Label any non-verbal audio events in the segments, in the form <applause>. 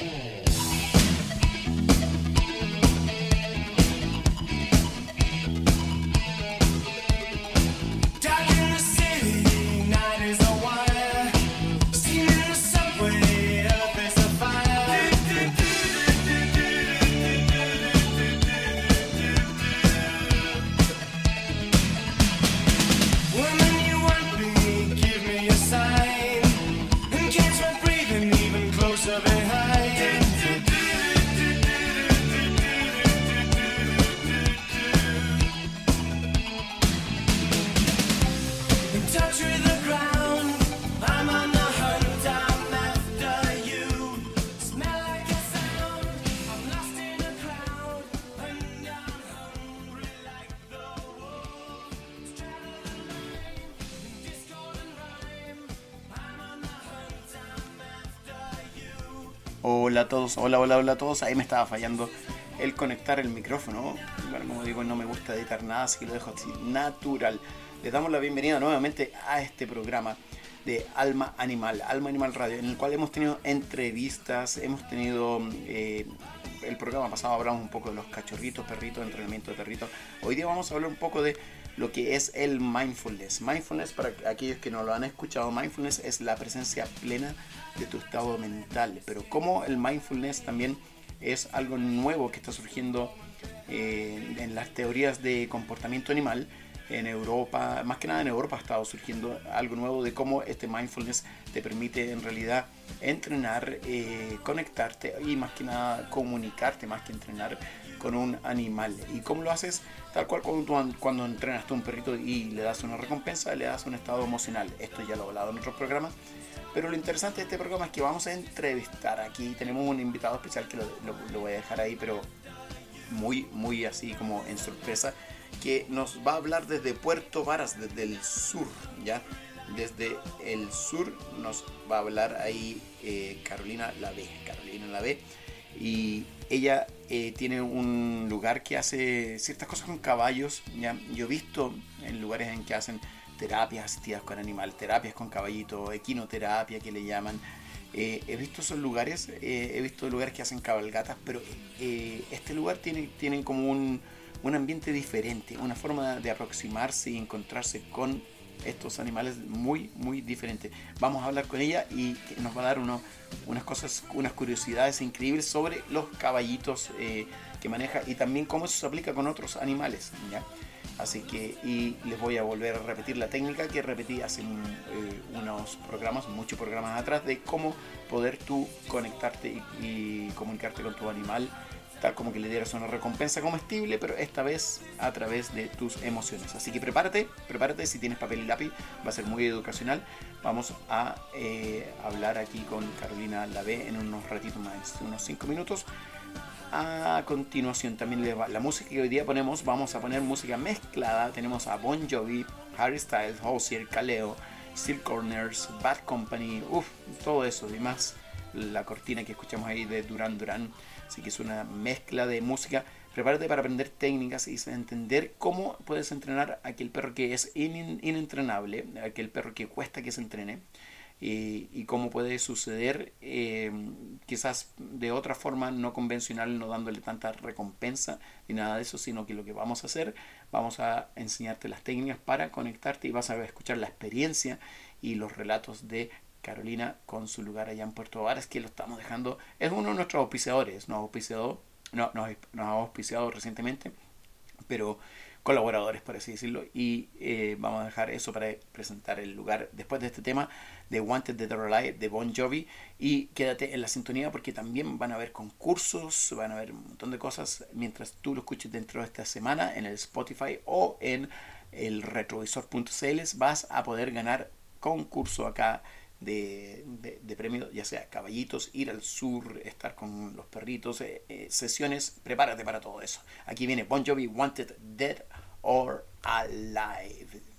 Hey. Hola todos, hola, hola, hola a todos. Ahí me estaba fallando el conectar el micrófono. Como digo, no me gusta editar nada, así que lo dejo así natural. Les damos la bienvenida nuevamente a este programa de Alma Animal, Alma Animal Radio, en el cual hemos tenido entrevistas, hemos tenido eh, el programa pasado hablamos un poco de los cachorritos, perritos, entrenamiento de perritos. Hoy día vamos a hablar un poco de lo que es el mindfulness. Mindfulness, para aquellos que no lo han escuchado, mindfulness es la presencia plena de tu estado mental. Pero como el mindfulness también es algo nuevo que está surgiendo eh, en las teorías de comportamiento animal en Europa, más que nada en Europa ha estado surgiendo algo nuevo de cómo este mindfulness te permite en realidad entrenar, eh, conectarte y más que nada comunicarte, más que entrenar con un animal. ¿Y cómo lo haces? Tal cual cuando, cuando entrenas a un perrito y le das una recompensa, le das un estado emocional. Esto ya lo he hablado en otros programas. Pero lo interesante de este programa es que vamos a entrevistar aquí. Tenemos un invitado especial que lo, lo voy a dejar ahí, pero muy, muy así como en sorpresa, que nos va a hablar desde Puerto Varas, desde el sur, ¿ya? Desde el sur nos va a hablar ahí eh, Carolina Lave. Carolina Lave. Y ella eh, tiene un lugar que hace ciertas cosas con caballos. ¿ya? Yo he visto en lugares en que hacen terapias asistidas con animal, terapias con caballito, equinoterapia que le llaman. Eh, he visto esos lugares, he visto lugares que hacen cabalgatas, pero este lugar tiene, tiene como un, un ambiente diferente, una forma de aproximarse y encontrarse con estos animales muy, muy diferentes. Vamos a hablar con ella y nos va a dar unas cosas, unas curiosidades increíbles sobre los caballitos eh, que maneja y también cómo eso se aplica con otros animales. ¿ya? Así que, y les voy a volver a repetir la técnica que repetí hace eh, unos programas, muchos programas atrás, de cómo poder tú conectarte y comunicarte con tu animal tal como que le dieras una recompensa comestible, pero esta vez a través de tus emociones. Así que prepárate, prepárate, si tienes papel y lápiz, va a ser muy educacional. Vamos a eh, hablar aquí con Carolina Lave en unos ratitos más, unos 5 minutos. A continuación también la música que hoy día ponemos, vamos a poner música mezclada. Tenemos a Bon Jovi, Harry Styles, Hosier, Kaleo, Steel Corners, Bad Company, uff, todo eso y más. La cortina que escuchamos ahí de Duran Duran Así que es una mezcla de música. Prepárate para aprender técnicas y entender cómo puedes entrenar a aquel perro que es inentrenable, aquel perro que cuesta que se entrene. Y, cómo puede suceder eh, quizás de otra forma no convencional, no dándole tanta recompensa ni nada de eso, sino que lo que vamos a hacer, vamos a enseñarte las técnicas para conectarte y vas a escuchar la experiencia y los relatos de Carolina con su lugar allá en Puerto Varas, que lo estamos dejando, es uno de nuestros auspiciadores, nos auspiciado, no, nos, ha auspiciado recientemente, pero colaboradores, por así decirlo, y eh, vamos a dejar eso para presentar el lugar después de este tema de Wanted or Alive de Bon Jovi. Y quédate en la sintonía porque también van a haber concursos, van a haber un montón de cosas mientras tú lo escuches dentro de esta semana en el Spotify o en el retrovisor.cl vas a poder ganar concurso acá de, de, premios, ya sea caballitos, ir al sur, estar con los perritos, eh, eh, sesiones, prepárate para todo eso. Aquí viene Bon Jovi Wanted Dead or Alive.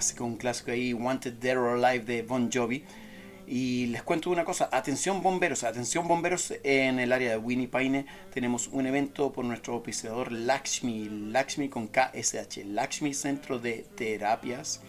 Clásico, un clásico ahí, Wanted Dead or Alive de Bon Jovi. Y les cuento una cosa, atención bomberos, atención bomberos en el área de Winnie Paine. Tenemos un evento por nuestro oficiador Lakshmi, Lakshmi con KSH, Lakshmi Centro de Terapias.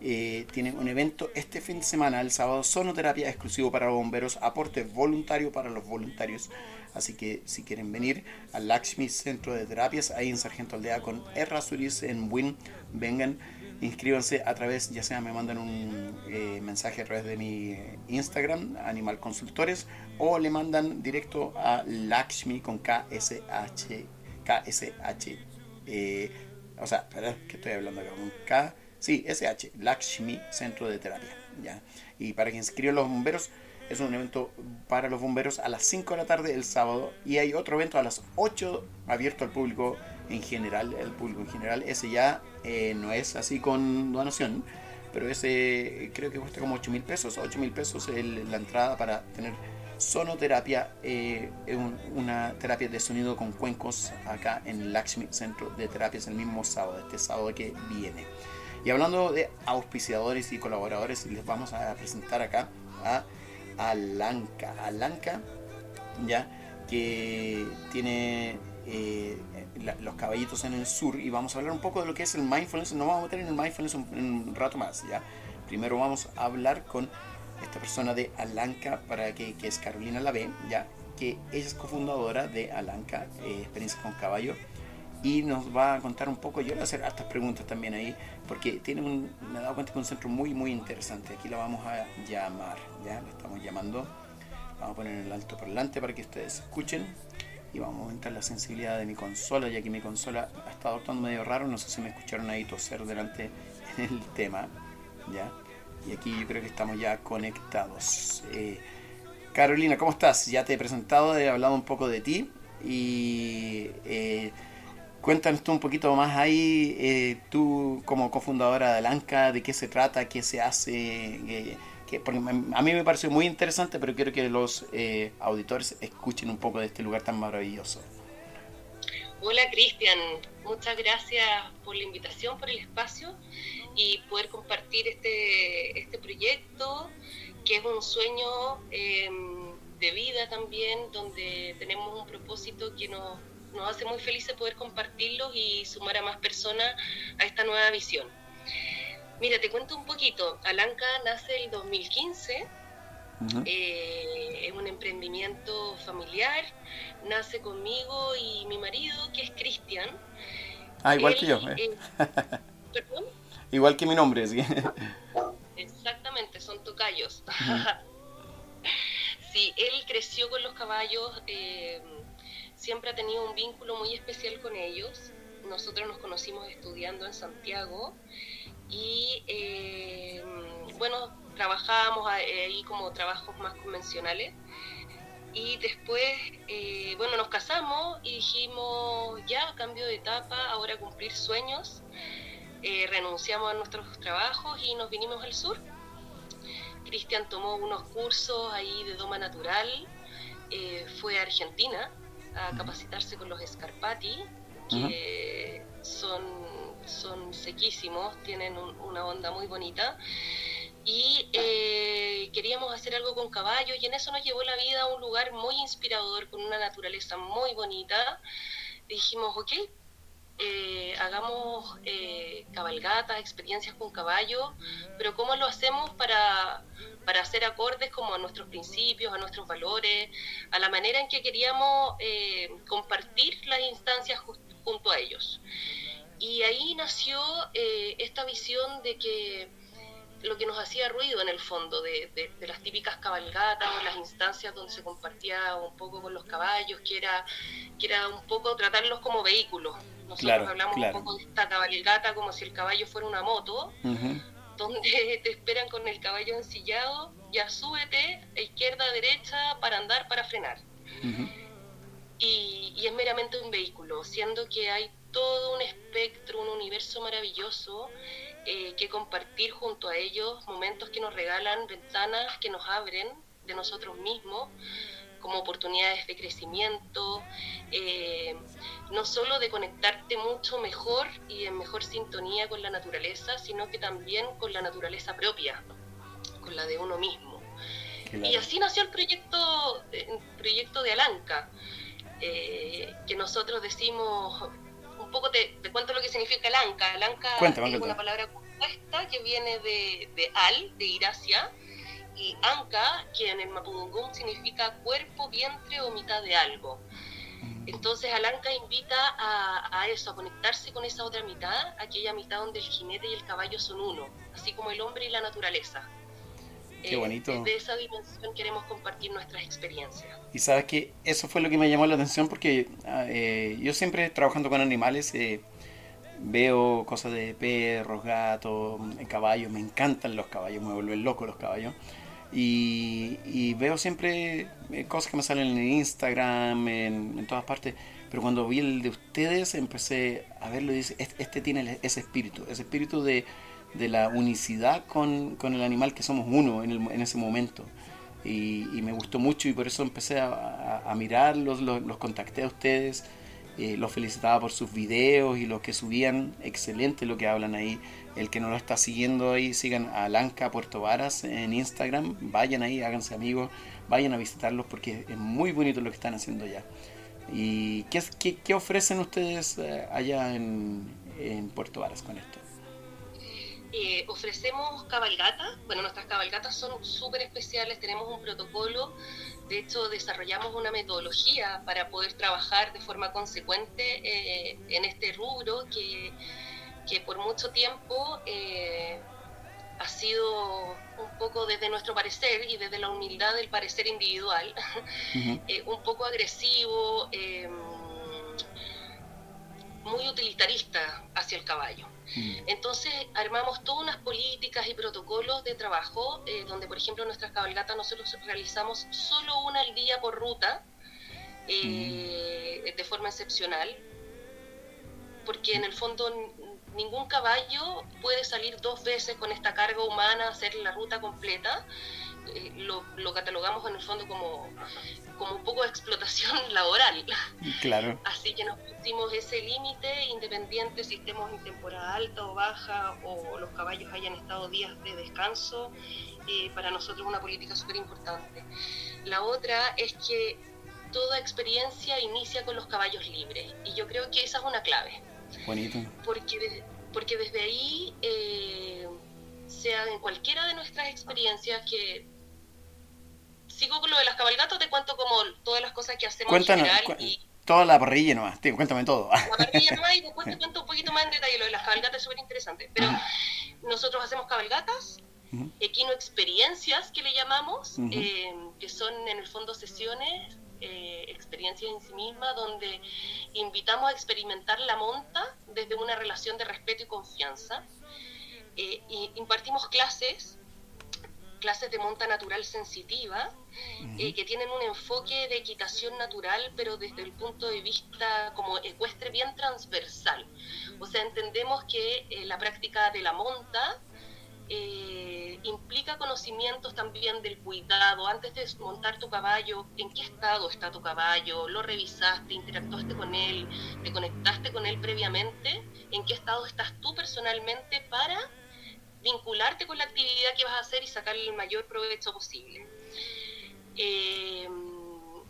Eh, tiene un evento este fin de semana, el sábado, sonoterapia exclusivo para bomberos, aporte voluntario para los voluntarios. Así que si quieren venir al Lakshmi Centro de Terapias, ahí en Sargento Aldea con Errázuriz en Win, vengan inscríbanse a través, ya sea me mandan un eh, mensaje a través de mi Instagram, Animal Consultores, o le mandan directo a Lakshmi con KSH, KSH, eh, o sea, espera, que estoy hablando acá, con K, sí, SH, Lakshmi Centro de Terapia, ya. Y para que inscriban los bomberos, es un evento para los bomberos a las 5 de la tarde el sábado y hay otro evento a las 8 abierto al público en general, el público en general, ese ya eh, no es así con donación, pero ese creo que cuesta como 8 mil pesos, 8 mil pesos la entrada para tener sonoterapia, eh, una terapia de sonido con cuencos acá en el Lakshmi Centro de Terapias el mismo sábado, este sábado que viene. Y hablando de auspiciadores y colaboradores, les vamos a presentar acá a Alanca. Alanca, ya, que tiene eh, los caballitos en el sur y vamos a hablar un poco de lo que es el mindfulness. Nos vamos a meter en el mindfulness un, un rato más, ¿ya? Primero vamos a hablar con esta persona de Alanca, para que, que es Carolina Lave, ¿ya? Que ella es cofundadora de Alanca, eh, Experiencia con Caballo, y nos va a contar un poco, yo le voy a hacer estas preguntas también ahí, porque tiene un, me he dado cuenta que es un centro muy, muy interesante. Aquí lo vamos a llamar, ¿ya? Le estamos llamando. Vamos a poner el alto parlante para que ustedes escuchen y vamos a aumentar la sensibilidad de mi consola, ya que mi consola ha estado actuando medio raro, no sé si me escucharon ahí toser delante <laughs> del tema, ¿ya? Y aquí yo creo que estamos ya conectados. Eh, Carolina, ¿cómo estás? Ya te he presentado, he hablado un poco de ti y eh, cuéntanos tú un poquito más ahí, eh, tú como cofundadora de Alanca, de qué se trata, qué se hace, a mí me pareció muy interesante, pero quiero que los eh, auditores escuchen un poco de este lugar tan maravilloso. Hola Cristian, muchas gracias por la invitación, por el espacio y poder compartir este, este proyecto que es un sueño em, de vida también, donde tenemos un propósito que nos, nos hace muy felices poder compartirlo y sumar a más personas a esta nueva visión. Mira, te cuento un poquito. Alanca nace el 2015. Eh, es un emprendimiento familiar. Nace conmigo y mi marido, que es Cristian. Ah, igual que yo. Eh. <laughs> ¿Perdón? Igual que mi nombre. ¿sí? Exactamente, son tocayos. <laughs> sí, él creció con los caballos. Eh, siempre ha tenido un vínculo muy especial con ellos. Nosotros nos conocimos estudiando en Santiago y eh, bueno, trabajábamos ahí como trabajos más convencionales. Y después, eh, bueno, nos casamos y dijimos, ya, cambio de etapa, ahora cumplir sueños, eh, renunciamos a nuestros trabajos y nos vinimos al sur. Cristian tomó unos cursos ahí de Doma Natural, fue a Argentina a capacitarse con los Scarpati, que son son sequísimos, tienen una onda muy bonita. Y eh, queríamos hacer algo con caballos y en eso nos llevó la vida a un lugar muy inspirador, con una naturaleza muy bonita. dijimos, ok, eh, hagamos eh, cabalgatas, experiencias con caballos, pero ¿cómo lo hacemos para, para hacer acordes como a nuestros principios, a nuestros valores, a la manera en que queríamos compartir las instancias junto a ellos? Y ahí nació eh, esta visión de que lo que nos hacía ruido en el fondo, de, las típicas cabalgatas o las instancias donde se compartía un poco con los caballos, que era, que era un poco tratarlos como vehículos. Nosotros hablamos un poco de esta cabalgata como si el caballo fuera una moto, donde <laughs> te esperan con el caballo ensillado, ya súbete, a izquierda, a derecha, para andar, para frenar. y, y es meramente un vehículo, siendo que hay todo un espectro, un universo maravilloso eh, que compartir junto a ellos, momentos que nos regalan, ventanas que nos abren de nosotros mismos, como oportunidades de crecimiento, eh, no solo de conectarte mucho mejor y en mejor sintonía con la naturaleza, sino que también con la naturaleza propia, con la de uno mismo. Y así nació el proyecto, el proyecto de Alanca, eh, que nosotros decimos, un poco te, cuento lo que significa Alanca. Alanca es una palabra compuesta que viene de, de al, de ir hacia, y anca, que en el Mapudungún significa cuerpo, vientre o mitad de algo. Mm. Entonces Alanca invita a, eso, a conectarse con esa otra mitad, aquella mitad donde el jinete y el caballo son uno, así como el hombre y la naturaleza. Qué eh, desde esa dimensión queremos compartir nuestras experiencias. Y sabes que eso fue lo que me llamó la atención porque ah, eh, yo siempre trabajando con animales eh, veo cosas de perros, gatos, caballos, me encantan los caballos, me vuelven loco los caballos. Y, veo siempre eh, cosas que me salen en Instagram, en, todas partes. Pero cuando vi el de ustedes, empecé a verlo y dice, este, tiene ese espíritu, ese espíritu de, la unicidad con, el animal que somos uno en, ese momento. Y, me gustó mucho y por eso empecé a, mirarlos, los, contacté a ustedes, eh, los felicitaba por sus videos y los que subían, excelente lo que hablan ahí el que no lo está siguiendo ahí, sigan a Lanca Puerto Varas en Instagram, vayan ahí, háganse amigos, vayan a visitarlos porque es muy bonito lo que están haciendo ya. ¿Y qué, qué, qué ofrecen ustedes eh, allá en, en Puerto Varas con esto? Eh, ofrecemos cabalgatas, bueno, nuestras cabalgatas son súper especiales, tenemos un protocolo, de hecho desarrollamos una metodología para poder trabajar de forma consecuente eh, en este rubro que que por mucho tiempo eh, ha sido un poco desde nuestro parecer y desde la humildad del parecer individual, <laughs> un poco agresivo, muy utilitarista hacia el caballo. Entonces armamos todas unas políticas y protocolos de trabajo, eh, donde por ejemplo nuestras cabalgatas nosotros realizamos solo una al día por ruta, de forma excepcional, porque en el fondo ningún caballo puede salir dos veces con esta carga humana, hacer la ruta completa. Eh, lo, catalogamos en el fondo como, como un poco de explotación <laughs> laboral. Claro. Así que nos pusimos ese límite independiente si estemos en temporada alta o baja o los caballos hayan estado días de descanso. Eh, para nosotros una política súper importante. La otra es que toda experiencia inicia con los caballos libres y yo creo que esa es una clave. Bonito. Porque, porque desde ahí, eh, sea en cualquiera de nuestras experiencias que... Sigo con lo de las cabalgatas, te cuento como todas las cosas que hacemos en general. y, toda la parrilla nomás, cuéntame todo. La parrilla nomás y después te cuento un poquito más en detalle. Lo de las cabalgatas es súper interesante. Pero nosotros hacemos cabalgatas, equino experiencias que le llamamos, eh, que son en el fondo sesiones eh, experiencias en sí misma, donde invitamos a experimentar la monta desde una relación de respeto y confianza. Eh, y impartimos clases, clases de monta natural sensitiva, eh, que tienen un enfoque de equitación natural, pero desde el punto de vista como ecuestre bien transversal. O sea, entendemos que la práctica de la monta eh, implica conocimientos también del cuidado. Antes de montar tu caballo, ¿en qué estado está tu caballo? ¿Lo revisaste? ¿Interactuaste con él? ¿Te conectaste con él previamente? ¿En qué estado estás tú personalmente para vincularte con la actividad que vas a hacer y sacar el mayor provecho posible? Eh,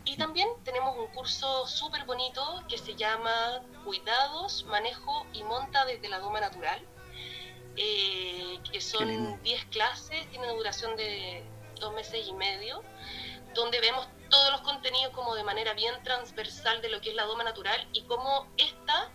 y también tenemos un curso súper bonito que se llama Cuidados, Manejo y Monta desde la Doma Natural eh, que son 10 clases, tiene duración de dos meses y medio, donde vemos todos los contenidos como de manera bien transversal de lo que es la doma natural y cómo esta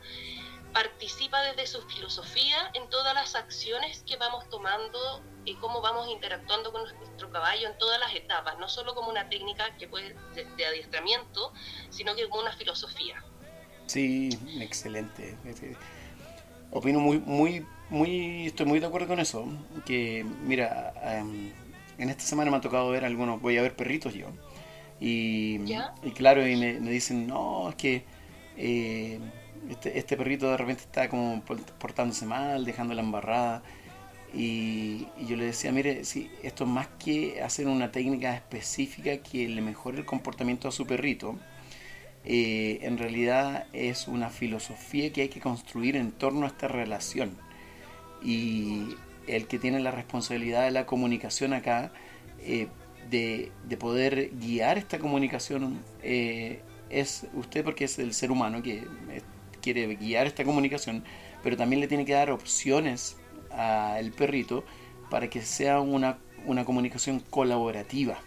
participa desde su filosofía en todas las acciones que vamos tomando y cómo vamos interactuando con nuestro caballo en todas las etapas, no solo como una técnica que puede de adiestramiento, sino que como una filosofía. Sí, excelente. Opino muy, muy muy, estoy muy de acuerdo con eso. Que, mira, em, en esta semana me ha tocado ver algunos, voy a ver perritos yo. Y, y claro, y me, dicen, no, es que eh, este, este, perrito de repente está como portándose mal, dejando la embarrada. Y, yo le decía, mire, si esto es más que hacer una técnica específica que le mejore el comportamiento a su perrito, eh, en realidad es una filosofía que hay que construir en torno a esta relación. Y el que tiene la responsabilidad de la comunicación acá, eh, de, poder guiar esta comunicación, eh, es usted porque es el ser humano que quiere guiar esta comunicación, pero también le tiene que dar opciones al perrito para que sea una, una comunicación colaborativa.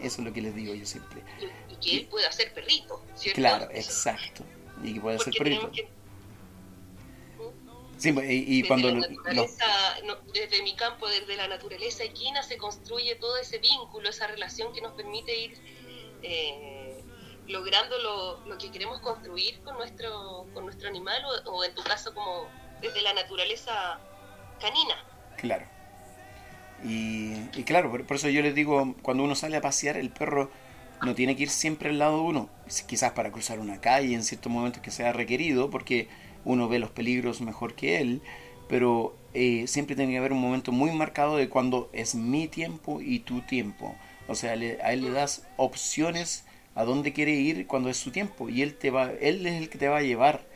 Eso es lo que les digo yo siempre. Y, que él pueda ser perrito, ¿cierto? Claro, exacto. Y que pueda ser perrito. Sí, pues, y, cuando desde mi campo, desde la naturaleza equina, se construye todo ese vínculo, esa relación que nos permite ir eh, logrando lo, lo, que queremos construir con nuestro, con nuestro animal o en tu caso como desde la naturaleza canina. Claro. Y, claro, por, eso yo les digo, cuando uno sale a pasear, el perro no tiene que ir siempre al lado de uno, quizás para cruzar una calle en ciertos momentos que sea requerido, porque uno ve los peligros mejor que él, pero eh, siempre tiene que haber un momento muy marcado de cuando es mi tiempo y tu tiempo. O sea, a él le das opciones a dónde quiere ir cuando es su tiempo y él te va, él es el que te va a llevar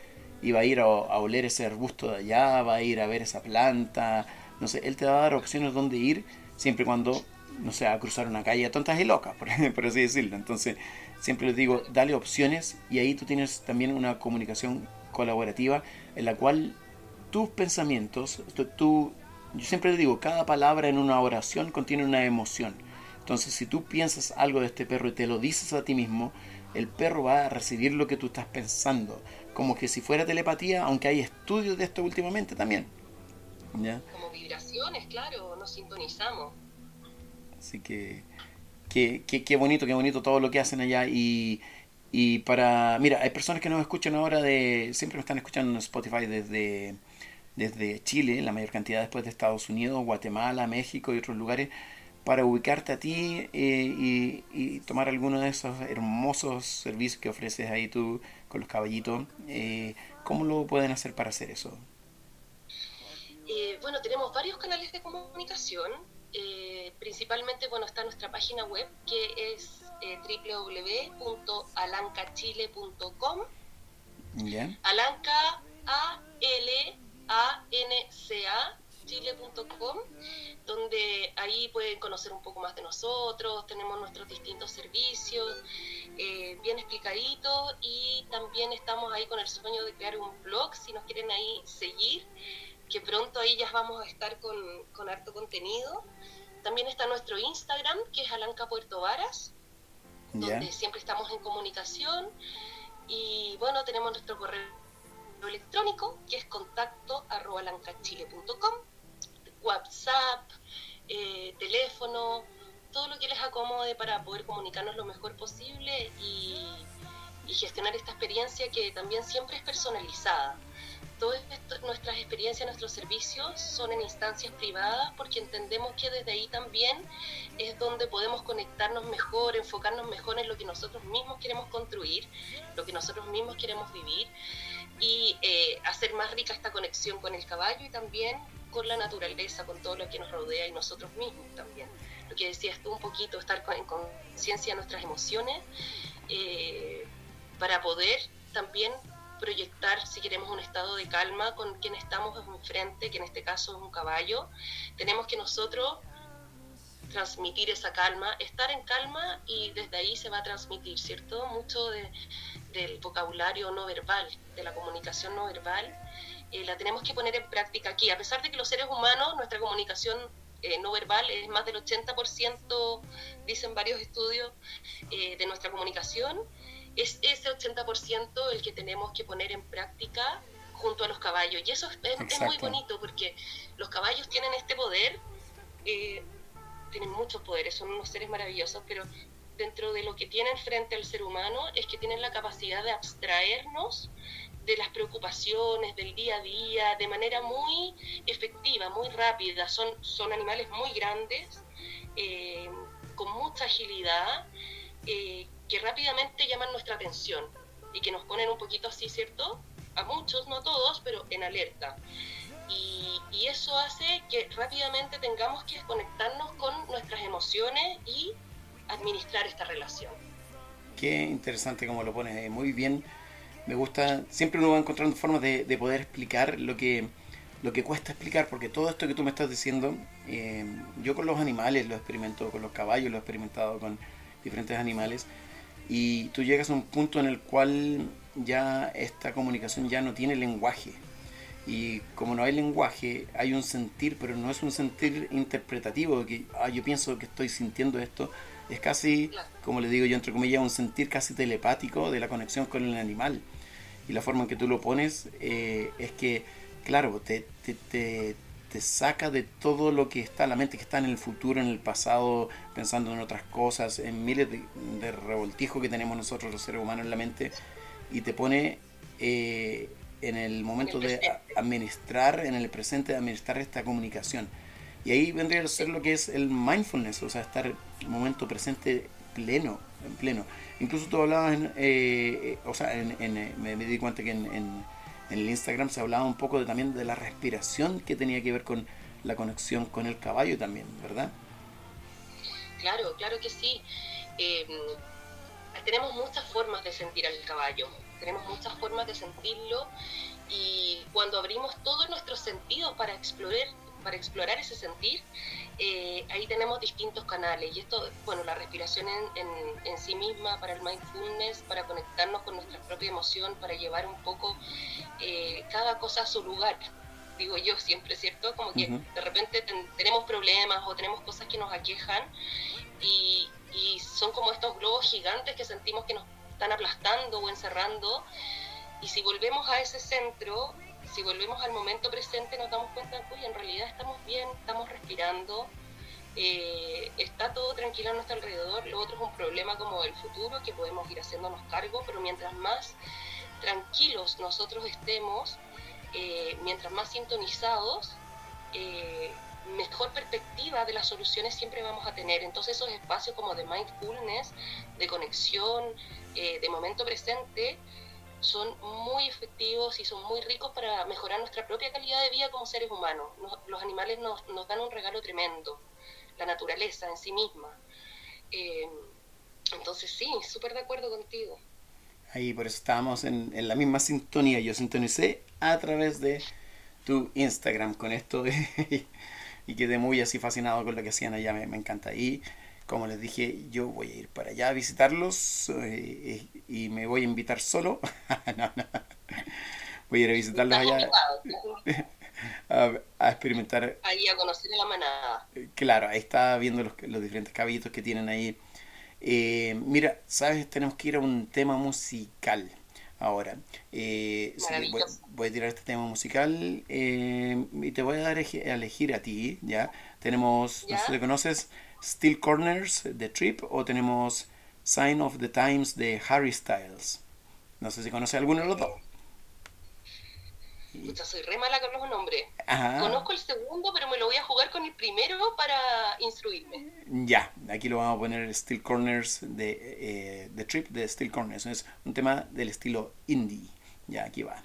y va a ir a, oler ese arbusto de allá, va a ir a ver esa planta, no sé, él te va a dar opciones donde ir, siempre cuando, no sé, a cruzar una calle a tontas y locas, <laughs> por, por así decirlo. Entonces, siempre les digo, dale opciones y ahí tú tienes también una comunicación colaborativa en la cual tus pensamientos, tú, yo siempre les digo, cada palabra en una oración contiene una emoción. Entonces, si tú piensas algo de este perro y te lo dices a ti mismo, el perro va a recibir lo que tú estás pensando como que si fuera telepatía, aunque hay estudios de esto últimamente también. Como vibraciones, claro, nos sintonizamos. Así que, qué bonito, qué bonito todo lo que hacen allá. Y, y para, mira, hay personas que nos escuchan ahora de, siempre nos están escuchando en Spotify desde, desde Chile, la mayor cantidad después de Estados Unidos, Guatemala, México y otros lugares para ubicarte a ti eh, y, tomar alguno de esos hermosos servicios que ofreces ahí tú con los caballitos. Eh, ¿Cómo lo pueden hacer para hacer eso? Eh, bueno, tenemos varios canales de comunicación. principalmente, bueno, está nuestra página web que es www.alancachile.com. Alanca, A-L-A-N-C-A chile.com, donde ahí pueden conocer un poco más de nosotros, tenemos nuestros distintos servicios eh, bien explicaditos y también estamos ahí con el sueño de crear un blog, si nos quieren ahí seguir, que pronto ahí ya vamos a estar con, con harto contenido. También está nuestro Instagram, que es Alanca Puerto Varas, donde siempre estamos en comunicación. Y bueno, tenemos nuestro correo electrónico, que es contacto arroba WhatsApp, eh, teléfono, todo lo que les acomode para poder comunicarnos lo mejor posible y, gestionar esta experiencia que también siempre es personalizada. Todas nuestras experiencias, nuestros servicios son en instancias privadas porque entendemos que desde ahí también es donde podemos conectarnos mejor, enfocarnos mejor en lo que nosotros mismos queremos construir, lo que nosotros mismos queremos vivir y eh, hacer más rica esta conexión con el caballo y también con la naturaleza, con todo lo que nos rodea y nosotros mismos también. Lo que decías tú un poquito, estar en conciencia de nuestras emociones eh, para poder también proyectar, si queremos, un estado de calma con quien estamos enfrente, que en este caso es un caballo. Tenemos que nosotros transmitir esa calma, estar en calma y desde ahí se va a transmitir, ¿cierto? Mucho del vocabulario no verbal, de la comunicación no verbal, eh, la tenemos que poner en práctica aquí. A pesar de que los seres humanos, nuestra comunicación eh, no verbal es más del 80%, dicen varios estudios, eh, de nuestra comunicación, es ese 80% el que tenemos que poner en práctica junto a los caballos. Y eso es, muy bonito porque los caballos tienen este poder, tienen muchos poderes, son unos seres maravillosos, pero dentro de lo que tienen frente al ser humano es que tienen la capacidad de abstraernos de las preocupaciones del día a día de manera muy efectiva, muy rápida. Son, son animales muy grandes, eh, con mucha agilidad, eh, que rápidamente llaman nuestra atención y que nos ponen un poquito así, ¿cierto? A muchos, no a todos, pero en alerta. Y, y eso hace que rápidamente tengamos que desconectarnos con nuestras emociones y administrar esta relación. Qué interesante como lo pones, eh, muy bien. Me gusta, siempre uno va encontrando formas de, de poder explicar lo que, lo que cuesta explicar, porque todo esto que tú me estás diciendo, eh, yo con los animales lo experimento, con los caballos lo he experimentado con diferentes animales, y tú llegas a un punto en el cual ya esta comunicación ya no tiene lenguaje. Y como no hay lenguaje, hay un sentir, pero no es un sentir interpretativo, que ah, yo pienso que estoy sintiendo esto, es casi, como le digo yo entre comillas, un sentir casi telepático de la conexión con el animal. Y la forma en que tú lo pones eh, es que, claro, te, te, te, te, saca de todo lo que está la mente, que está en el futuro, en el pasado, pensando en otras cosas, en miles de, de revoltijos que tenemos nosotros los seres humanos en la mente, y te pone eh, en el momento de administrar, en el presente, de administrar esta comunicación. Y ahí vendría a ser lo que es el mindfulness, o sea, estar en el momento presente pleno, en pleno. Incluso tú hablabas, en, eh, o sea, en, en, eh, me, me, di cuenta que en, en, el Instagram se hablaba un poco de, también de la respiración que tenía que ver con la conexión con el caballo también, ¿verdad? Claro, claro que sí. Eh, tenemos muchas formas de sentir al caballo, tenemos muchas formas de sentirlo y cuando abrimos todos nuestros sentidos para explorar para explorar ese sentir, eh, ahí tenemos distintos canales. Y esto, bueno, la respiración en, en, en, sí misma, para el mindfulness, para conectarnos con nuestra propia emoción, para llevar un poco eh, cada cosa a su lugar. Digo yo siempre, ¿cierto? Como que uh -huh. de repente ten, tenemos problemas o tenemos cosas que nos aquejan y, y son como estos globos gigantes que sentimos que nos están aplastando o encerrando. Y si volvemos a ese centro, si volvemos al momento presente nos damos cuenta, uy, en realidad estamos bien, estamos respirando, eh, está todo tranquilo a nuestro alrededor, lo otro es un problema como el futuro que podemos ir haciéndonos cargo, pero mientras más tranquilos nosotros estemos, eh, mientras más sintonizados, eh, mejor perspectiva de las soluciones siempre vamos a tener. Entonces esos espacios como de mindfulness, de conexión, de momento presente, son muy efectivos y son muy ricos para mejorar nuestra propia calidad de vida como seres humanos. Nos, los animales nos, nos, dan un regalo tremendo, la naturaleza en sí misma. Eh, entonces sí, súper de acuerdo contigo. Ahí por eso estábamos en, en, la misma sintonía. Yo sintonicé a través de tu Instagram con esto <laughs> y quedé muy así fascinado con lo que hacían allá, me, me encanta. Y como les dije, yo voy a ir para allá a visitarlos eh, y me voy a invitar solo. <laughs> no, no. Voy a ir a visitarlos allá. <laughs> A, a, experimentar. Ahí a conocer a la manada. Claro, ahí está viendo los, los diferentes caballitos que tienen ahí. Eh, mira, sabes, tenemos que ir a un tema musical ahora. Eh, sí, voy, voy, a tirar este tema musical eh, y te voy a dar a elegir a ti, ¿ya? Tenemos, ¿Ya? no sé si te conoces, Steel Corners de Trip o tenemos Sign of the Times de Harry Styles. No sé si conoce alguno de los dos. Pucha, soy re mala con los nombres. Ajá. Conozco el segundo, pero me lo voy a jugar con el primero para instruirme. Ya, aquí lo vamos a poner Steel Corners de, eh, de Trip de Steel Corners. Es un tema del estilo indie. Ya, aquí va.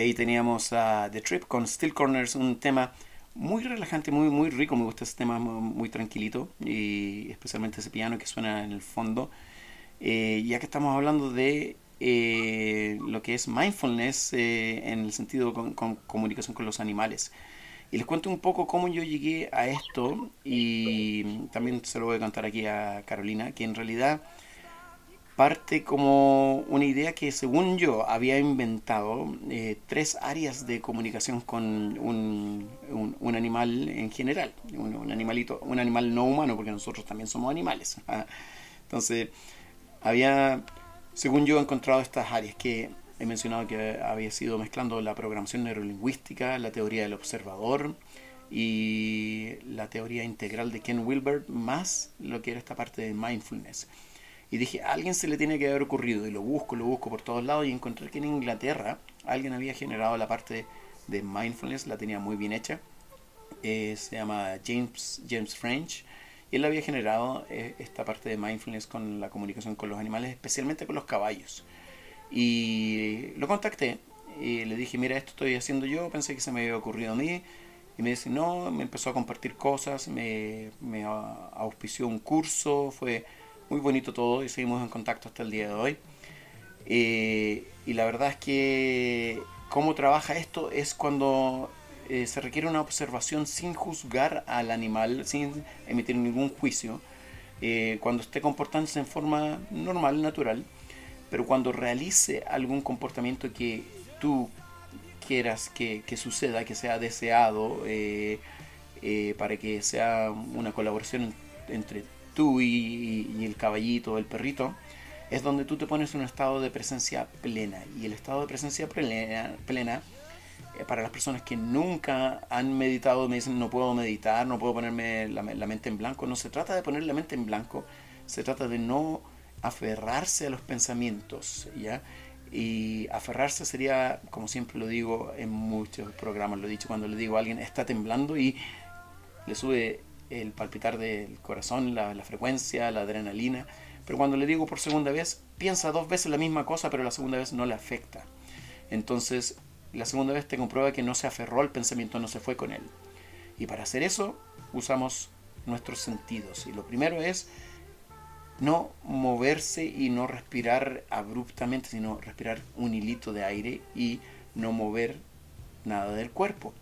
Y ahí teníamos a The Trip con Steel Corners, un tema muy relajante, muy, muy rico. Me gusta ese tema muy, tranquilito y especialmente ese piano que suena en el fondo. Eh, ya que estamos hablando de eh, lo que es mindfulness eh, en el sentido con, con, comunicación con los animales. Y les cuento un poco cómo yo llegué a esto y también se lo voy a contar aquí a Carolina, que en realidad parte como una idea que según yo había inventado eh, tres áreas de comunicación con un, un, animal en general, un, animalito, un animal no humano, porque nosotros también somos animales. ¿ah? Entonces, había, según yo, encontrado estas áreas que he mencionado que había sido mezclando la programación neurolingüística, la teoría del observador y la teoría integral de Ken Wilber, más lo que era esta parte de mindfulness. Y dije, a alguien se le tiene que haber ocurrido, y lo busco, lo busco por todos lados, y encontré que en Inglaterra alguien había generado la parte de mindfulness, la tenía muy bien hecha. Eh, se llama James, James French, y él había generado eh, esta parte de mindfulness con la comunicación con los animales, especialmente con los caballos. Y lo contacté y le dije, mira, esto estoy haciendo yo, pensé que se me había ocurrido a mí. Y me dice, no, me empezó a compartir cosas, me, me auspició un curso, fue muy bonito todo y seguimos en contacto hasta el día de hoy. Eh, y la verdad es que cómo trabaja esto es cuando eh, se requiere una observación sin juzgar al animal, sin emitir ningún juicio, eh, cuando esté comportándose en forma normal, natural, pero cuando realice algún comportamiento que tú quieras que, que suceda, que sea deseado, para que sea una colaboración entre tú y, el caballito, el perrito, es donde tú te pones un estado de presencia plena. Y el estado de presencia plena, plena eh, para las personas que nunca han meditado, me dicen no puedo meditar, no puedo ponerme la, mente en blanco. No se trata de poner la mente en blanco, se trata de no aferrarse a los pensamientos, ¿ya? Y aferrarse sería, como siempre lo digo en muchos programas, lo he dicho cuando le digo a alguien está temblando y le sube el palpitar del corazón, la, frecuencia, la adrenalina. Pero cuando le digo por segunda vez, piensa dos veces la misma cosa, pero la segunda vez no le afecta. Entonces, la segunda vez te comprueba que no se aferró al pensamiento, no se fue con él. Y para hacer eso, usamos nuestros sentidos. Y lo primero es no moverse y no respirar abruptamente, sino respirar un hilito de aire y no mover nada del cuerpo.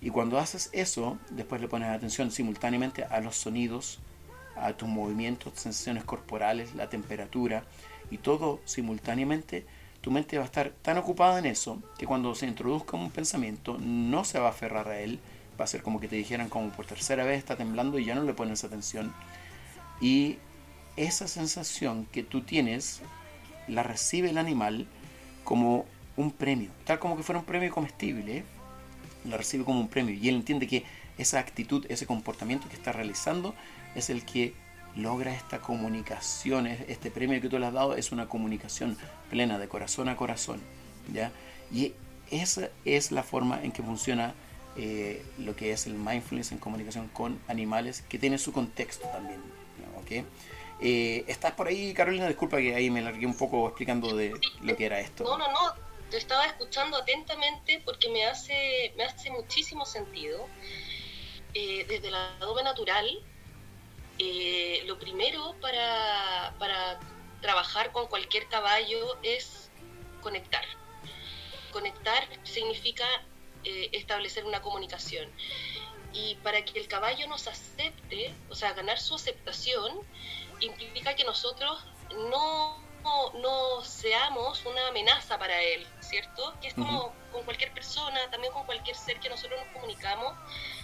Y cuando haces eso, después le pones atención simultáneamente a los sonidos, a tus movimientos, sensaciones corporales, la temperatura y todo simultáneamente, tu mente va a estar tan ocupada en eso que cuando se introduzca un pensamiento no se va a aferrar a él, va a ser como que te dijeran como por tercera vez está temblando y ya no le pones atención. Y esa sensación que tú tienes la recibe el animal como un premio, tal como que fuera un premio comestible. La recibe como un premio y él entiende que esa actitud, ese comportamiento que está realizando es el que logra esta comunicación, este premio que tú le has dado es una comunicación plena de corazón a corazón, ¿ya? Y esa es la forma en que funciona eh, lo que es el mindfulness en comunicación con animales, que tiene su contexto también, ¿ok? Eh, ¿Estás por ahí, Carolina? Disculpa que ahí me largué un poco explicando de lo que era esto. No, no, no, estaba escuchando atentamente porque me hace, me hace muchísimo sentido. Eh, desde la adobe natural, eh, lo primero para, para trabajar con cualquier caballo es conectar. Conectar significa eh, establecer una comunicación. Y para que el caballo nos acepte, o sea, ganar su aceptación, implica que nosotros no no, seamos una amenaza para él, ¿cierto? Que es como con cualquier persona, también con cualquier ser que nosotros nos comunicamos,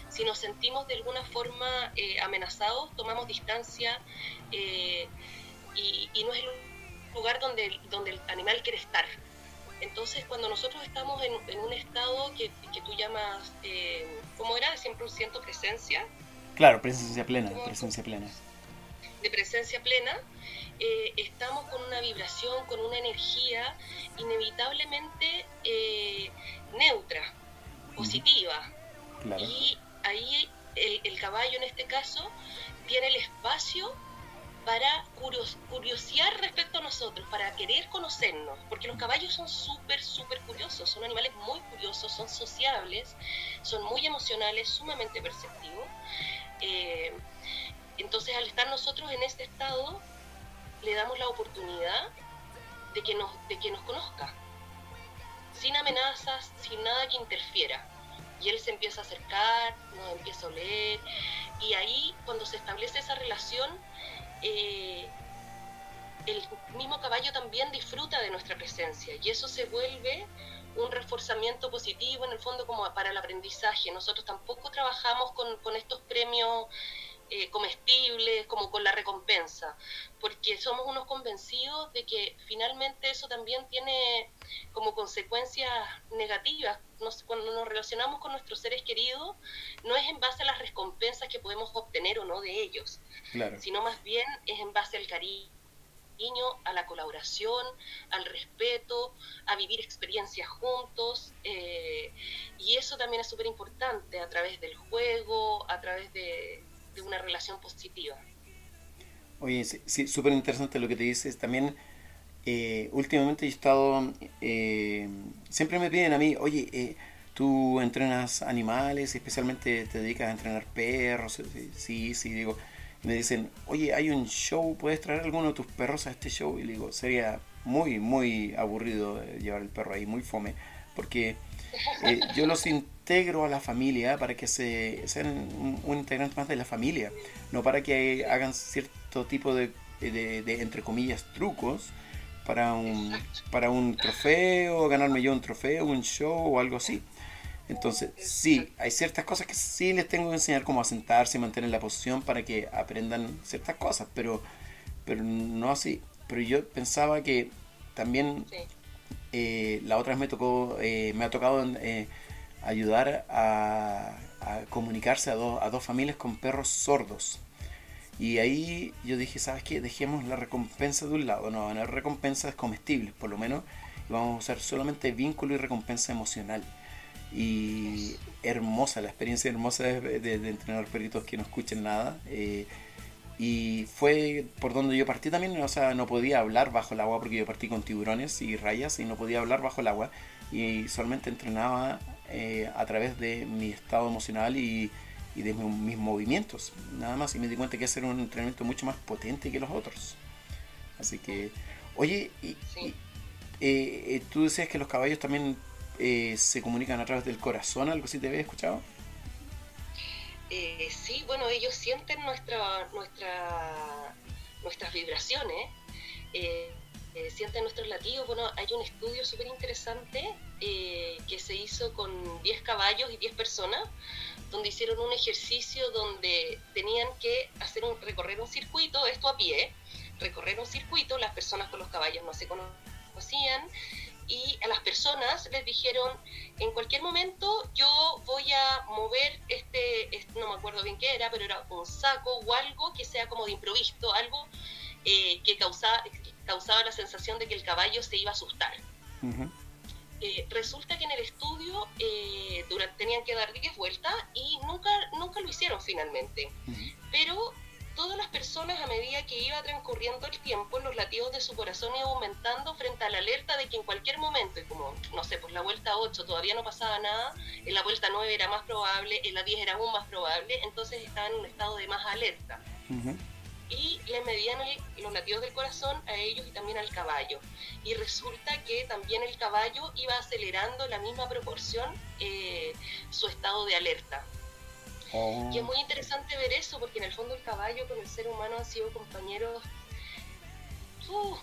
si nos sentimos de alguna forma eh, amenazados, tomamos distancia eh, y, no es el lugar donde, donde el animal quiere estar. Entonces, cuando nosotros estamos en, un estado que, que, tú llamas, eh, ¿cómo era? De 100% presencia. Claro, presencia plena, presencia plena. De presencia plena, eh, estamos con una vibración, con una energía inevitablemente eh, neutra, positiva. Y ahí el, caballo en este caso tiene el espacio para curiosear respecto a nosotros, para querer conocernos, porque los caballos son súper, súper curiosos, son animales muy curiosos, son sociables, son muy emocionales, sumamente perceptivos. Eh, entonces, al estar nosotros en este estado, le damos la oportunidad de que nos, de que nos conozca, sin amenazas, sin nada que interfiera. Y él se empieza a acercar, nos empieza a oler, y ahí cuando se establece esa relación, eh, el mismo caballo también disfruta de nuestra presencia y eso se vuelve un reforzamiento positivo en el fondo como para el aprendizaje. Nosotros tampoco trabajamos con, con estos premios eh, comestibles, como con la recompensa, porque somos unos convencidos de que finalmente eso también tiene como consecuencias negativas. cuando nos relacionamos con nuestros seres queridos, no es en base a las recompensas que podemos obtener o no de ellos, sino más bien es en base al cariño a la colaboración, al respeto, a vivir experiencias juntos. Eh, y eso también es súper importante a través del juego, a través de, de una relación positiva. Oye, sí, súper interesante lo que te dices. También, eh, últimamente he estado, eh, siempre me piden a mí, oye, eh, tú entrenas animales, especialmente te dedicas a entrenar perros. Sí, sí, digo. Me dicen, oye, hay un show, ¿puedes traer alguno de tus perros a este show? Y le digo, sería muy, muy aburrido llevar el perro ahí, muy fome, porque yo los integro a la familia para que se, sean un, integrante más de la familia, no para que hagan cierto tipo de, entre comillas, trucos para un, para un trofeo, ganarme yo un trofeo, un show o algo así. Entonces, sí, hay ciertas cosas que sí les tengo que enseñar, como a sentarse y mantener la posición para que aprendan ciertas cosas, pero, pero no así. Pero yo pensaba que también eh, la otra vez me tocó, eh, me ha tocado eh, ayudar a, comunicarse a, a dos familias con perros sordos. Y ahí yo dije, ¿sabes qué? Dejemos la recompensa de un lado, no van a haber recompensas comestibles, por lo menos, vamos a usar solamente vínculo y recompensa emocional. Y hermosa, la experiencia hermosa de, de, entrenar perritos que no escuchen nada. Eh, y fue por donde yo partí también, o sea, no podía hablar bajo el agua porque yo partí con tiburones y rayas y no podía hablar bajo el agua y solamente entrenaba eh, a través de mi estado emocional y, de mis movimientos, nada más. Y me di cuenta que hacer un entrenamiento mucho más potente que los otros. Así que, oye, y, eh, eh, tú decías que los caballos también se comunican a través del corazón, algo así te había escuchado. sí, bueno, ellos sienten nuestra, nuestra, nuestras vibraciones. Eh, sienten nuestros latidos. Bueno, hay un estudio súper interesante eh, que se hizo con 10 caballos y 10 personas, donde hicieron un ejercicio donde tenían que hacer un, recorrer un circuito, esto a pie, recorrer un circuito, las personas con los caballos no se conocían, y a las personas les dijeron, en cualquier momento yo voy a mover este, este no me acuerdo bien qué era, pero era un saco o algo que sea como de improviso, algo eh, que causaba, causaba la sensación de que el caballo se iba a asustar. Eh, resulta que en el estudio eh, durante, tenían que dar 10 vueltas y nunca, nunca lo hicieron finalmente. Pero todas las personas a medida que iba transcurriendo el tiempo, los latidos de su corazón iban aumentando frente a la alerta de que en cualquier momento, y como, no sé, pues la vuelta 8 todavía no pasaba nada, en la vuelta 9 era más probable, en la 10 era aún más probable, entonces estaban en un estado de más alerta y le medían los latidos del corazón a ellos y también al caballo. Y resulta que también el caballo iba acelerando la misma proporción eh, su estado de alerta. Y es muy interesante ver eso porque en el fondo el caballo con el ser humano han sido compañeros uh,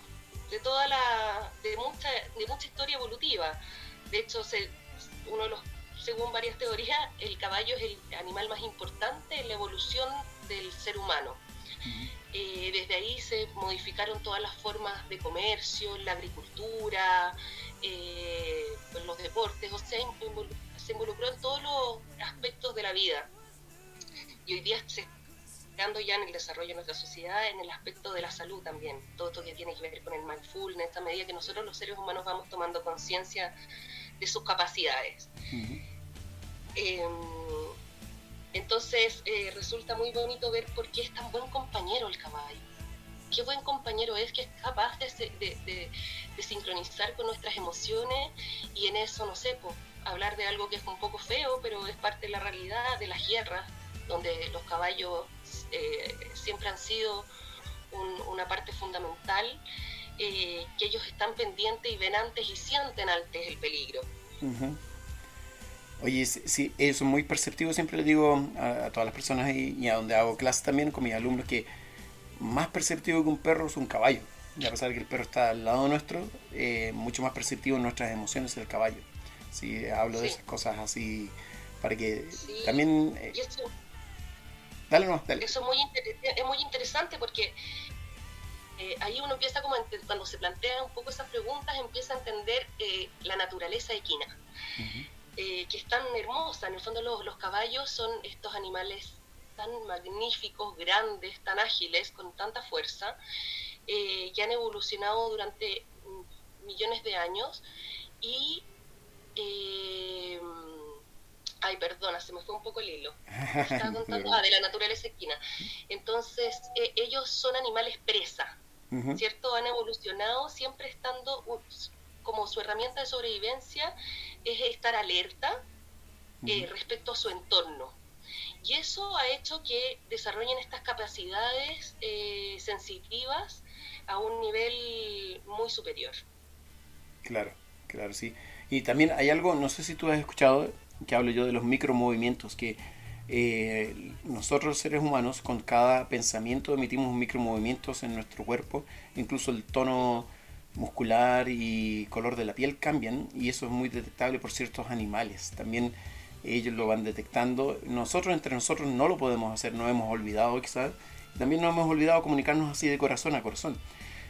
de toda la de mucha de mucha historia evolutiva. De hecho, se, uno de los según varias teorías, el caballo es el animal más importante en la evolución del ser humano. Eh, desde ahí se modificaron todas las formas de comercio, la agricultura, eh, los deportes, o sea, se involucró en todos los aspectos de la vida. Y hoy día se está ya en el desarrollo de nuestra sociedad, en el aspecto de la salud también, todo esto que tiene que ver con el mindfulness, esta medida que nosotros los seres humanos vamos tomando conciencia de sus capacidades. Entonces eh, resulta muy bonito ver por qué es tan buen compañero el caballo. qué buen compañero es, que es capaz de, sincronizar con nuestras emociones y en eso, no sé, hablar de algo que es un poco feo, pero es parte de la realidad de las guerras, donde los caballos eh, siempre han sido una parte fundamental, eh, que ellos están pendientes y ven antes y sienten antes el peligro. Oye, sí, eso es muy perceptivo, siempre le digo a, todas las personas y, a donde hago clases también con mis alumnos que más perceptivo que un perro es un caballo. Y a pesar de que el perro está al lado nuestro, eh, mucho más perceptivo en nuestras emociones es el caballo. Sí, hablo de esas cosas así para que también... Eh, dale no, dale. Eso es muy, es muy interesante porque eh, ahí uno empieza como, cuando se plantean un poco esas preguntas, empieza a entender la naturaleza equina. Eh, que es tan hermosa. En el fondo los, los caballos son estos animales tan magníficos, grandes, tan ágiles, con tanta fuerza, eh, que han evolucionado durante mm, millones de años y... Eh, ay, perdona, se me fue un poco el hilo. <laughs> Estaba contando, ah, de la naturaleza equina. Entonces, ellos son animales presa, ¿cierto? Han evolucionado siempre estando como su herramienta de sobrevivencia es estar alerta eh, respecto a su entorno. Y eso ha hecho que desarrollen estas capacidades eh, sensitivas a un nivel muy superior. Claro, claro, sí. Y también hay algo, no sé si tú has escuchado, que hablo yo de los micromovimientos, que eh, nosotros seres humanos con cada pensamiento emitimos micromovimientos en nuestro cuerpo, incluso el tono muscular y color de la piel cambian y eso es muy detectable por ciertos animales. También ellos lo van detectando. Nosotros entre nosotros no lo podemos hacer, no hemos olvidado quizás. También no hemos olvidado comunicarnos así de corazón a corazón.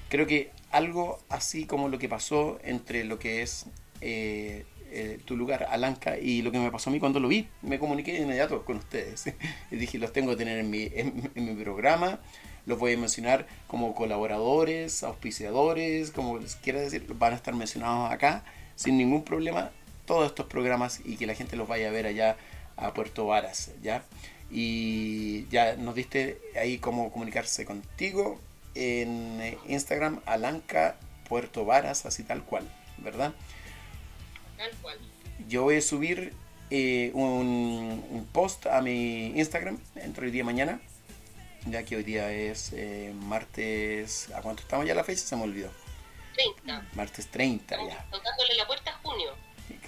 Creo que algo así como lo que pasó entre lo que es eh, eh, tu lugar, Alanca, y lo que me pasó a mí cuando lo vi, me comuniqué de inmediato con ustedes. <laughs> y dije, los tengo que tener en mi, en mi programa los voy a mencionar como colaboradores, auspiciadores, como les quiera decir, van a estar mencionados acá sin ningún problema todos estos programas y que la gente los vaya a ver allá a Puerto Varas, ¿ya? Y ya nos diste ahí cómo comunicarse contigo en Instagram, Alanca Puerto Varas, así tal cual, ¿verdad? Tal cual. Yo voy a subir eh, un, un, post a mi Instagram dentro del día mañana ya que hoy día es eh, martes. ¿A cuánto estamos ya la fecha? Se me olvidó. 30. Martes 30 ya. Tocándole la puerta a junio.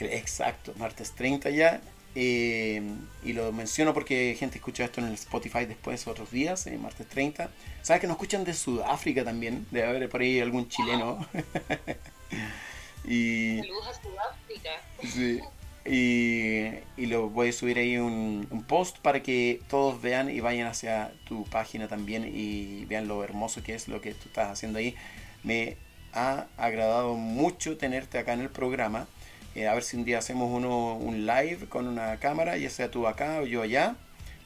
Exacto, martes 30 ya. Eh, y lo menciono porque gente escucha esto en el Spotify después, otros días, eh, martes 30. ¿Sabes que nos escuchan de Sudáfrica también? Debe haber por ahí algún chileno. <laughs> y, Saludos a Sudáfrica. Sí. Y, y, lo voy a subir ahí un, un, post para que todos vean y vayan hacia tu página también y vean lo hermoso que es lo que tú estás haciendo ahí. Me ha agradado mucho tenerte acá en el programa. Eh, a ver si un día hacemos uno, un live con una cámara, ya sea tú acá o yo allá,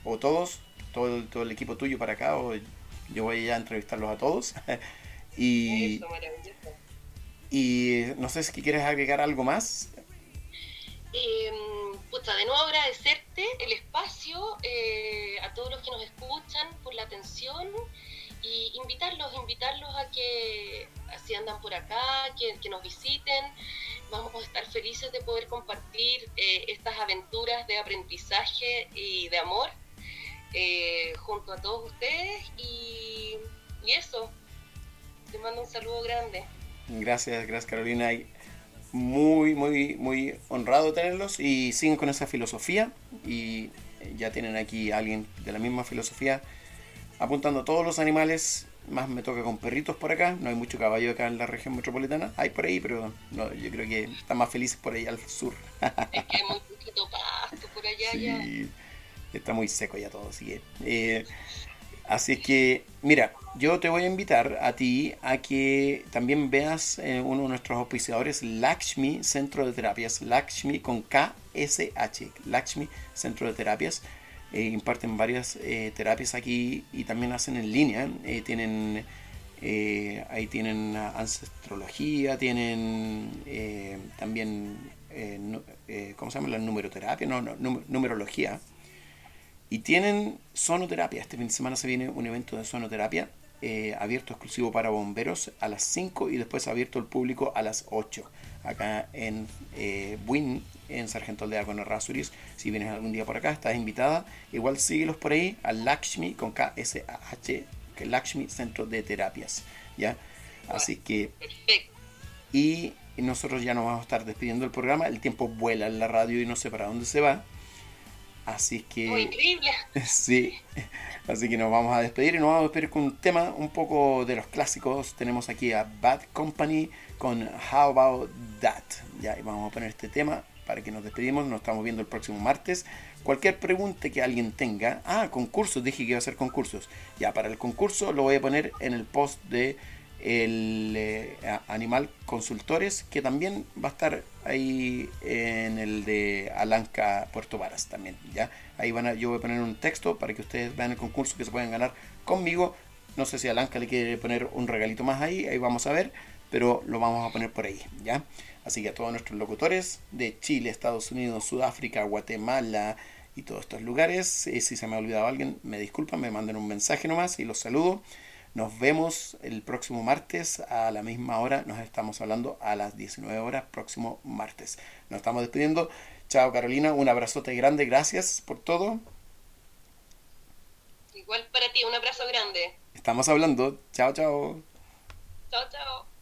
o todos, todo, todo el equipo tuyo para acá, o yo voy allá a entrevistarlos a todos. <laughs> y, y no sé si quieres agregar algo más eh, de nuevo agradecerte el espacio, eh, a todos los que nos escuchan por la atención y invitarlos, invitarlos a que si andan por acá, que, nos visiten. Vamos a estar felices de poder compartir eh, estas aventuras de aprendizaje y de amor eh, junto a todos ustedes y, y eso. Te mando un saludo grande. Gracias, gracias Carolina muy, muy, muy honrado tenerlos y siguen con esa filosofía y ya tienen aquí a alguien de la misma filosofía apuntando a todos los animales. Más me toca con perritos por acá, no hay mucho caballo acá en la región metropolitana, hay por ahí, pero no, yo creo que están más felices por ahí al sur. Es que hay muy poquito pasto por allá <laughs> sí, Está muy seco ya todo, así que... Eh, Así que, mira, yo te voy a invitar a ti a que también veas eh, uno de nuestros auspiciadores, Lakshmi Centro de Terapias, Lakshmi con KSH, Lakshmi Centro de Terapias. Eh, imparten varias eh, terapias aquí y también hacen en línea. tienen ahí tienen ancestrología, tienen también, ¿cómo se llama? La numeroterapia, no, no numerología y tienen sonoterapia. Este fin de semana se viene un evento de sonoterapia eh, abierto exclusivo para bomberos a las 5 y después abierto al público a las 8 acá en eh, Buin, en Sargento Aldea con Errázuriz. Si vienes algún día por acá, estás invitada. Igual síguelos por ahí al Lakshmi con K-S-A-H, que es Lakshmi Centro de Terapias. ¿ya? Así que. Y nosotros ya nos vamos a estar despidiendo del programa. El tiempo vuela en la radio y no sé para dónde se va. Así que. Muy increíble. <laughs> Sí. Así que nos vamos a despedir y nos vamos a despedir con un tema un poco de los clásicos. Tenemos aquí a Bad Company con How About That. Ya, y vamos a poner este tema para que nos despedimos. Nos estamos viendo el próximo martes. Cualquier pregunta que alguien tenga. Ah, concursos. Dije que iba a hacer concursos. Ya, para el concurso lo voy a poner en el post de el eh, Animal Consultores, que también va a estar ahí en el de Alanca Puerto Varas también, ¿ya? Ahí van a, yo voy a poner un texto para que ustedes vean el concurso que se pueden ganar conmigo. No sé si Alanca le quiere poner un regalito más ahí, ahí vamos a ver, pero lo vamos a poner por ahí, ¿ya? Así que a todos nuestros locutores de Chile, Estados Unidos, Sudáfrica, Guatemala y todos estos lugares, eh, si se me ha olvidado alguien, me disculpan, me manden un mensaje nomás y los saludo. Nos vemos el próximo martes a la misma hora. Nos estamos hablando a las 19 horas próximo martes. Nos estamos despidiendo. Chao Carolina, un abrazote grande. Gracias por todo. Igual para ti, un abrazo grande. Estamos hablando. Chao, chao. Chao, chao.